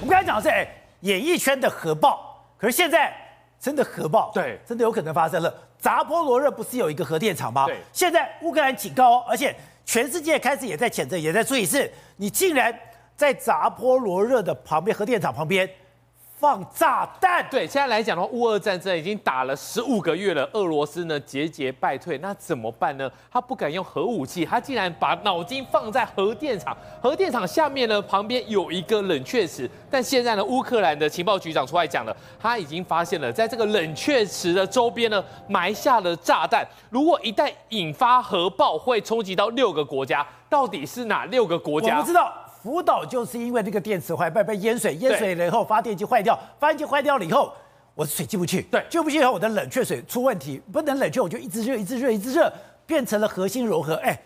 我们刚才讲的是哎，演艺圈的核爆，可是现在真的核爆，对，真的有可能发生了。扎波罗热不是有一个核电厂吗？对，现在乌克兰警告哦，而且全世界开始也在谴责，也在注意是，你竟然在扎波罗热的旁边，核电厂旁边。放炸弹，对，现在来讲的话，乌俄战争已经打了十五个月了，俄罗斯呢节节败退，那怎么办呢？他不敢用核武器，他竟然把脑筋放在核电厂，核电厂下面呢旁边有一个冷却池，但现在呢，乌克兰的情报局长出来讲了，他已经发现了，在这个冷却池的周边呢埋下了炸弹，如果一旦引发核爆，会冲击到六个国家，到底是哪六个国家？我不知道。福岛就是因为那个电池坏，被被淹水，淹水了以后发电机坏掉，发电机坏掉了以后，我的水进不去，对，进不去以后我的冷却水出问题，不能冷却我就一直热，一直热，一直热，变成了核心融合，哎，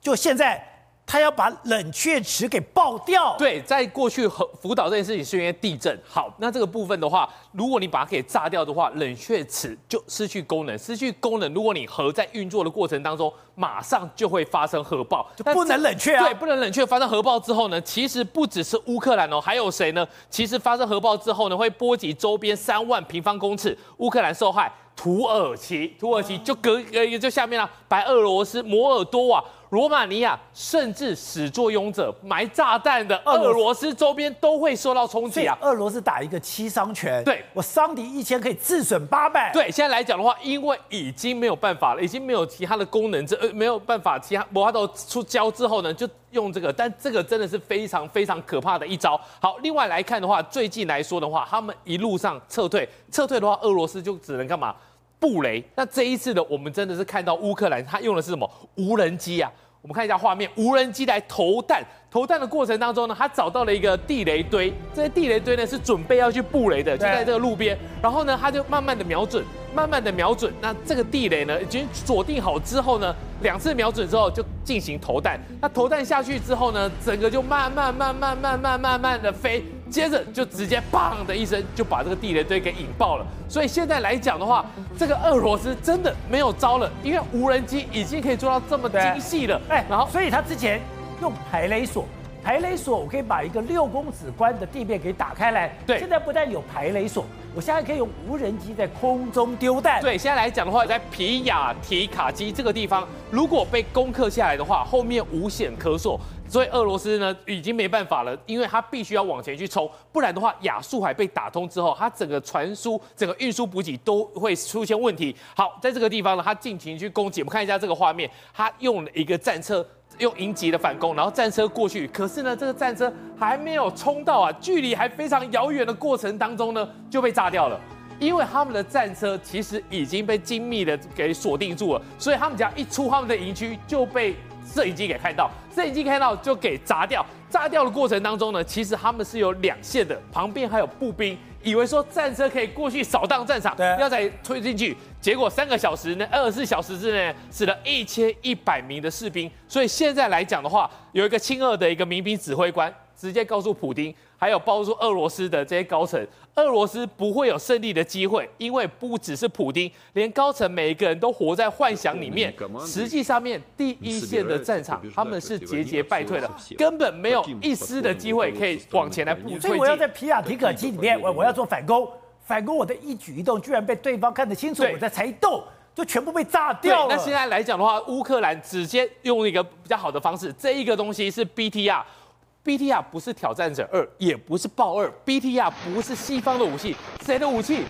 就现在。他要把冷却池给爆掉。对，在过去核福岛这件事情是因为地震。好，那这个部分的话，如果你把它给炸掉的话，冷却池就失去功能，失去功能。如果你核在运作的过程当中，马上就会发生核爆，就不能冷却啊。对，不能冷却。发生核爆之后呢，其实不只是乌克兰哦，还有谁呢？其实发生核爆之后呢，会波及周边三万平方公尺，乌克兰受害。土耳其，土耳其就隔就下面了，白俄罗斯、摩尔多瓦、罗马尼亚，甚至始作俑者埋炸弹的俄罗斯周边都会受到冲击啊！俄罗斯打一个七伤拳，对，我伤敌一千可以自损八百。对，现在来讲的话，因为已经没有办法了，已经没有其他的功能，这呃没有办法，其他摩尔多出交之后呢，就用这个，但这个真的是非常非常可怕的一招。好，另外来看的话，最近来说的话，他们一路上撤退，撤退的话，俄罗斯就只能干嘛？布雷，那这一次的我们真的是看到乌克兰他用的是什么？无人机啊？我们看一下画面，无人机来投弹，投弹的过程当中呢，他找到了一个地雷堆，这些地雷堆呢是准备要去布雷的，就在这个路边，然后呢他就慢慢的瞄准，慢慢的瞄准，那这个地雷呢已经锁定好之后呢，两次瞄准之后就进行投弹，那投弹下去之后呢，整个就慢慢慢慢慢慢慢慢的飞。接着就直接砰的一声就把这个地雷堆给引爆了，所以现在来讲的话，这个俄罗斯真的没有招了，因为无人机已经可以做到这么精细了。哎，然后所以他之前用排雷索，排雷索我可以把一个六公尺宽的地面给打开来。对，现在不但有排雷索，我现在可以用无人机在空中丢弹。对，现在来讲的话，在皮亚提卡基这个地方，如果被攻克下来的话，后面无险可守。所以俄罗斯呢已经没办法了，因为他必须要往前去冲，不然的话亚速海被打通之后，它整个传输、整个运输补给都会出现问题。好，在这个地方呢，他尽情去攻击。我们看一下这个画面，他用了一个战车用营级的反攻，然后战车过去，可是呢这个战车还没有冲到啊，距离还非常遥远的过程当中呢就被炸掉了，因为他们的战车其实已经被精密的给锁定住了，所以他们只要一出他们的营区就被。摄影机给看到，摄影机看到就给砸掉。炸掉的过程当中呢，其实他们是有两线的，旁边还有步兵，以为说战车可以过去扫荡战场，对，要再推进去。结果三个小时呢，二十四小时之内死了一千一百名的士兵。所以现在来讲的话，有一个亲俄的一个民兵指挥官直接告诉普丁。还有包括俄罗斯的这些高层，俄罗斯不会有胜利的机会，因为不只是普丁，连高层每一个人都活在幻想里面。实际上面第一线的战场，他们是节节败退的，根本没有一丝的机会可以往前来步推进。所以我要在皮亚提可基里面，我我要做反攻，反攻我的一举一动居然被对方看得清楚，我在才一动就全部被炸掉了。那现在来讲的话，乌克兰直接用一个比较好的方式，这一个东西是 BTR。BTR 不是挑战者二，也不是豹二，BTR 不是西方的武器，谁的武器？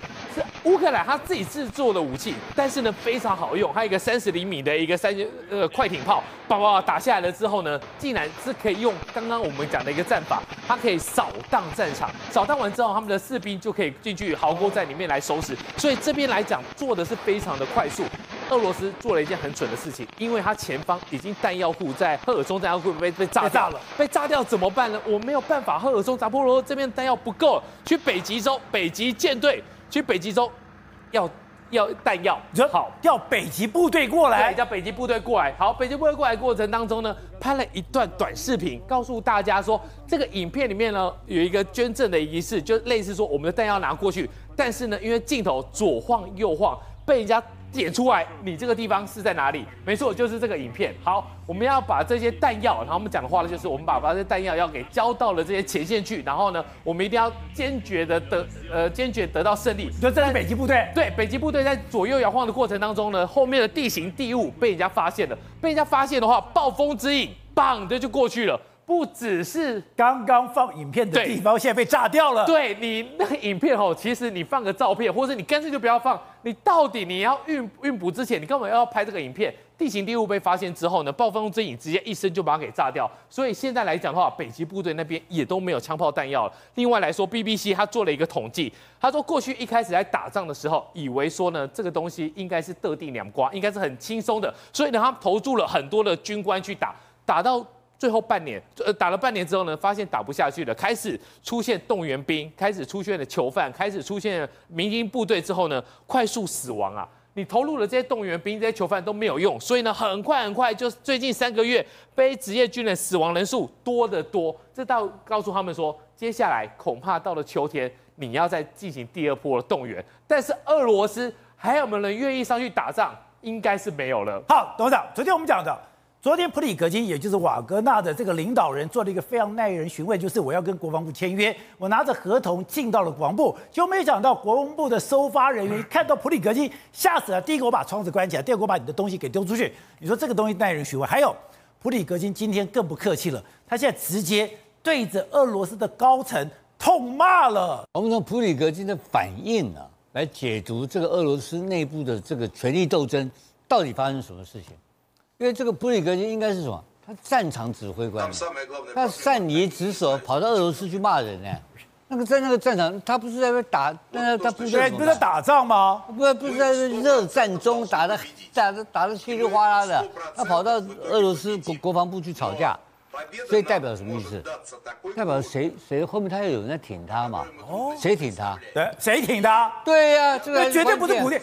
乌克兰他自己制作的武器，但是呢非常好用，还有一个三十厘米的一个三呃快艇炮，叭叭打下来了之后呢，竟然是可以用刚刚我们讲的一个战法，它可以扫荡战场，扫荡完之后，他们的士兵就可以进去壕沟在里面来收拾，所以这边来讲做的是非常的快速。俄罗斯做了一件很蠢的事情，因为他前方已经弹药库在赫尔松弹药库被被炸炸了，被炸掉怎么办呢？我没有办法，赫尔松、扎波罗这边弹药不够，去北极洲，北极舰队去北极洲要要弹药，好，调北极部队过来，叫北极部队过来。好，北极部队过来过程当中呢，拍了一段短视频，告诉大家说，这个影片里面呢有一个捐赠的仪式，就类似说我们的弹药拿过去，但是呢，因为镜头左晃右晃，被人家。点出来，你这个地方是在哪里？没错，就是这个影片。好，我们要把这些弹药，然后我们讲的话呢，就是我们把把这些弹药要给交到了这些前线去，然后呢，我们一定要坚决的得呃坚决得到胜利。就这是北极部队，对，北极部队在左右摇晃的过程当中呢，后面的地形地物被人家发现了，被人家发现的话，暴风之影，棒的就过去了。不只是刚刚放影片的地方，现在被炸掉了。对你那个影片哦，其实你放个照片，或者你干脆就不要放。你到底你要运运补之前，你干嘛要拍这个影片？地形地物被发现之后呢，暴风之影直接一声就把它给炸掉。所以现在来讲的话，北极部队那边也都没有枪炮弹药了。另外来说，BBC 他做了一个统计，他说过去一开始在打仗的时候，以为说呢这个东西应该是得地两瓜，应该是很轻松的，所以呢他投注了很多的军官去打，打到。最后半年，呃，打了半年之后呢，发现打不下去了，开始出现动员兵，开始出现了囚犯，开始出现了民兵部队之后呢，快速死亡啊！你投入了这些动员兵、这些囚犯都没有用，所以呢，很快很快，就最近三个月，非职业军人死亡人数多得多。这倒告诉他们说，接下来恐怕到了秋天，你要再进行第二波的动员。但是俄罗斯还有没有人愿意上去打仗？应该是没有了。好，董事长，昨天我们讲的。昨天普里格金，也就是瓦格纳的这个领导人，做了一个非常耐人寻味，就是我要跟国防部签约，我拿着合同进到了国防部，就没想到国防部的收发人员看到普里格金，吓死了。第一个我把窗子关起来，第二个我把你的东西给丢出去。你说这个东西耐人寻味。还有普里格金今天更不客气了，他现在直接对着俄罗斯的高层痛骂了。我们从普里格金的反应啊，来解读这个俄罗斯内部的这个权力斗争到底发生什么事情。因为这个布里格金应该是什么？他战场指挥官，他擅离职守，跑到俄罗斯去骂人呢。那个在那个战场，他不是在那打，那他不是不是在打仗吗？不，不是在热战中打的，打的打的稀里哗啦的，他跑到俄罗斯国国防部去吵架。所以代表什么意思？代表谁谁后面他要有人在挺他嘛？哦，谁挺他？对，谁挺他？对呀、啊，这个绝对不是普丁。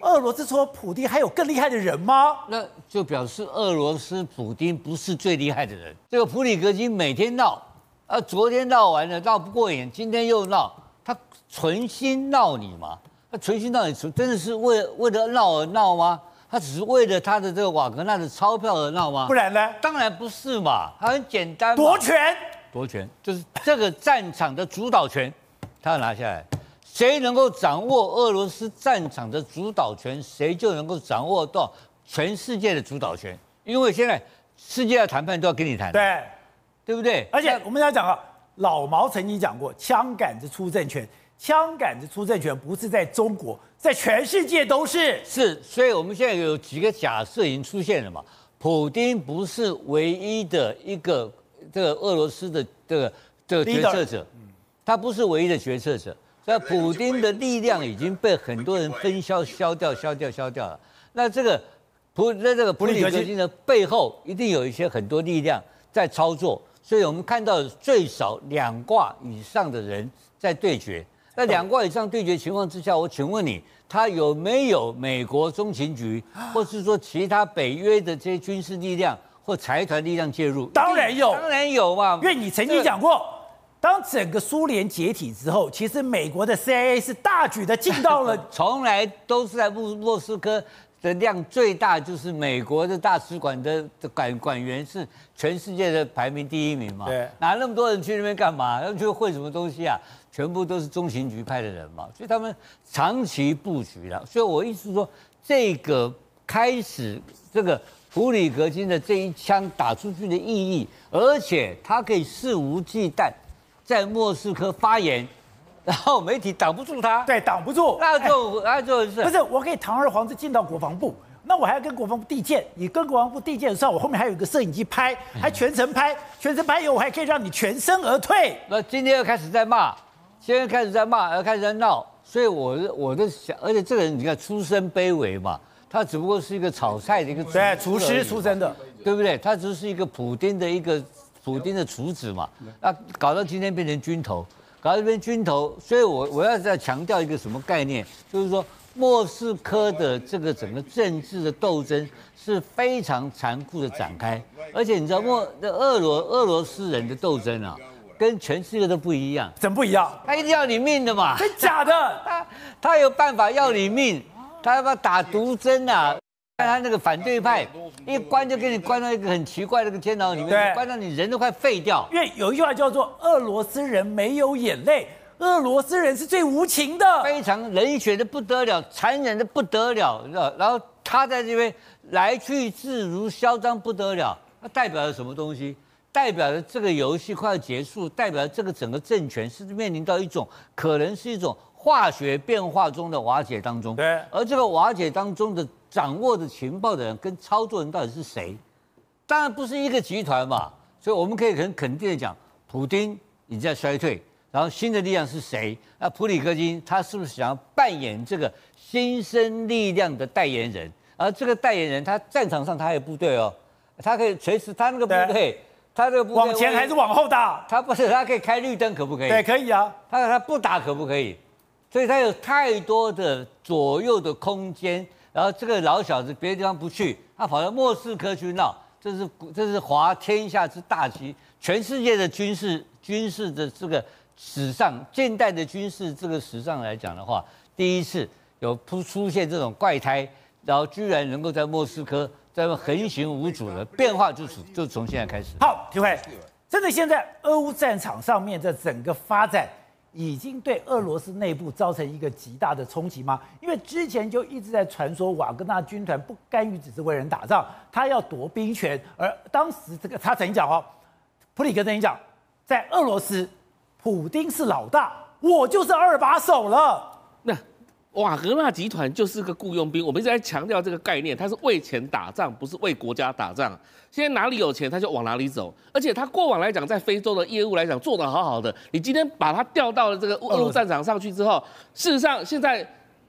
那俄罗斯说普丁还有更厉害的人吗？那就表示俄罗斯普丁不是最厉害的人。这个普里格金每天闹，啊，昨天闹完了闹不过瘾，今天又闹，他存心闹你吗？他存心闹你，真的是为为了闹而闹吗？他只是为了他的这个瓦格纳的钞票而闹吗？不然呢？当然不是嘛，他很简单，夺权，夺权就是这个战场的主导权，他要拿下来。谁能够掌握俄罗斯战场的主导权，谁就能够掌握到全世界的主导权。因为现在世界的谈判都要跟你谈，对，对不对？而且我们要讲啊，老毛曾经讲过，枪杆子出政权。枪杆子出政权不是在中国，在全世界都是。是，所以我们现在有几个假设已经出现了嘛？普丁不是唯一的一个这个俄罗斯的这个这个决策者，他不是唯一的决策者。所以普丁的力量已经被很多人分销消掉、消掉、消掉了。那这个普那这个普里格金的背后一定有一些很多力量在操作。所以我们看到最少两挂以上的人在对决。在两挂以上对决情况之下，我请问你，他有没有美国中情局，或是说其他北约的这些军事力量或财团力量介入？当然有，当然有嘛。因为你曾经讲过，当整个苏联解体之后，其实美国的 CIA 是大举的进到了，从来都是在莫莫斯科的量最大，就是美国的大使馆的管管员是全世界的排名第一名嘛。对，哪那么多人去那边干嘛？他们去会什么东西啊？全部都是中情局派的人嘛，所以他们长期布局了。所以我意思说，这个开始这个普里格金的这一枪打出去的意义，而且他可以肆无忌惮在莫斯科发言，然后媒体挡不住他，对，挡不住，那就那就是。不是我可以堂而皇之进到国防部，那我还要跟国防部递件，你跟国防部递件的时候，我后面还有一个摄影机拍，还全程拍，全程拍以后，我还可以让你全身而退。那今天又开始在骂。现在开始在骂，又开始在闹，所以我我的想，而且这个人你看出身卑微嘛，他只不过是一个炒菜的一个厨，对，厨师出身的，对不对？他只是一个普丁的一个普丁的厨子嘛，那搞到今天变成军头，搞这边军头，所以我我要再强调一个什么概念，就是说莫斯科的这个整个政治的斗争是非常残酷的展开，而且你知道莫俄罗俄罗斯人的斗争啊。跟全世界都不一样，怎么不一样？他一定要你命的嘛？真假的？他他有办法要你命，他要不要打毒针啊？看他那个反对派一关就给你关到一个很奇怪的一个监牢里面，关到你人都快废掉。因为有一句话叫做“俄罗斯人没有眼泪”，俄罗斯人是最无情的，非常冷血的不得了，残忍的不得了，然后他在这边来去自如，嚣张不得了。那代表了什么东西？代表着这个游戏快要结束，代表这个整个政权是面临到一种可能是一种化学变化中的瓦解当中。对，而这个瓦解当中的。掌握的情报的人跟操作人到底是谁？当然不是一个集团嘛，所以我们可以很肯定的讲，普京已经在衰退，然后新的力量是谁？那普里戈金他是不是想要扮演这个新生力量的代言人？而这个代言人他战场上他还有部队哦，他可以随时他那个部队，对他这个部队往前还是往后打？他不是，他可以开绿灯，可不可以？对，可以啊。他他不打可不可以？所以他有太多的左右的空间。然后这个老小子别的地方不去，他跑到莫斯科去闹，这是这是滑天下之大稽。全世界的军事军事的这个史上，近代的军事这个史上来讲的话，第一次有出出现这种怪胎，然后居然能够在莫斯科在那横行无阻的变化，就从就从现在开始。好，体会，真的现在俄乌战场上面的整个发展。已经对俄罗斯内部造成一个极大的冲击吗？因为之前就一直在传说瓦格纳军团不甘于只是为人打仗，他要夺兵权。而当时这个他曾经讲哦，普里格曾经讲，在俄罗斯，普丁是老大，我就是二把手了。那瓦格纳集团就是个雇佣兵，我们一直在强调这个概念，他是为钱打仗，不是为国家打仗。现在哪里有钱他就往哪里走，而且他过往来讲在非洲的业务来讲做得好好的。你今天把他调到了这个俄乌战场上去之后，事实上现在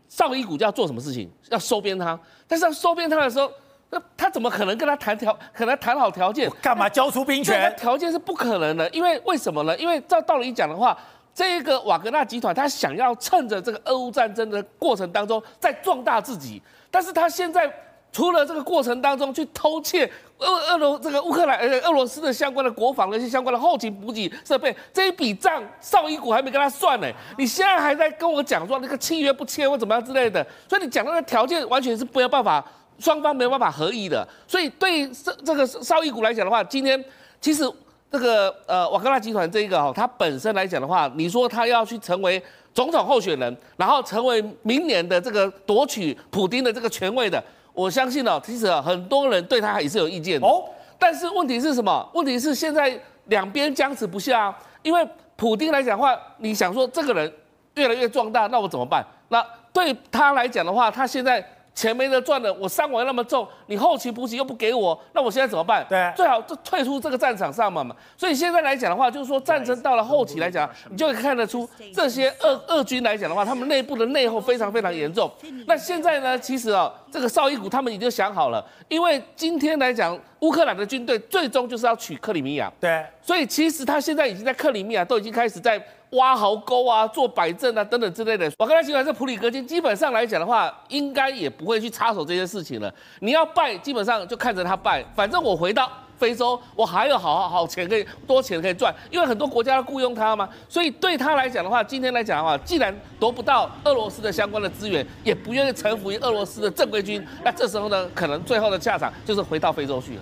绍伊股就要做什么事情？要收编他。但是要收编他的时候，那他怎么可能跟他谈条？可能谈好条件？干嘛交出兵权？条件是不可能的，因为为什么呢？因为照道理讲的话，这个瓦格纳集团他想要趁着这个俄乌战争的过程当中再壮大自己，但是他现在。除了这个过程当中去偷窃俄俄罗这个乌克兰呃俄罗斯的相关的国防的一些相关的后勤补给设备，这一笔账绍伊古还没跟他算呢，你现在还在跟我讲说那个契约不签或怎么样之类的，所以你讲那个条件完全是没有办法，双方没有办法合意的。所以对这这个绍伊古来讲的话，今天其实这个呃瓦格纳集团这一个哈，他本身来讲的话，你说他要去成为总统候选人，然后成为明年的这个夺取普丁的这个权位的。我相信呢，其实很多人对他也是有意见的。哦，但是问题是什么？问题是现在两边僵持不下，因为普丁来讲的话，你想说这个人越来越壮大，那我怎么办？那对他来讲的话，他现在。钱没得赚了，我伤亡那么重，你后勤补给又不给我，那我现在怎么办？对，最好就退出这个战场上嘛嘛。所以现在来讲的话，就是说战争到了后期来讲，你就会看得出这些俄俄军来讲的话，他们内部的内讧非常非常严重。那现在呢，其实啊，这个绍伊古他们已经想好了，因为今天来讲，乌克兰的军队最终就是要取克里米亚。对，所以其实他现在已经在克里米亚都已经开始在。挖壕沟啊，做摆阵啊，等等之类的。我刚才讲的是普里戈金，基本上来讲的话，应该也不会去插手这些事情了。你要败，基本上就看着他败。反正我回到非洲，我还有好好好钱可以多钱可以赚，因为很多国家要雇佣他嘛。所以对他来讲的话，今天来讲的话，既然夺不到俄罗斯的相关的资源，也不愿意臣服于俄罗斯的正规军，那这时候呢，可能最后的下场就是回到非洲去了。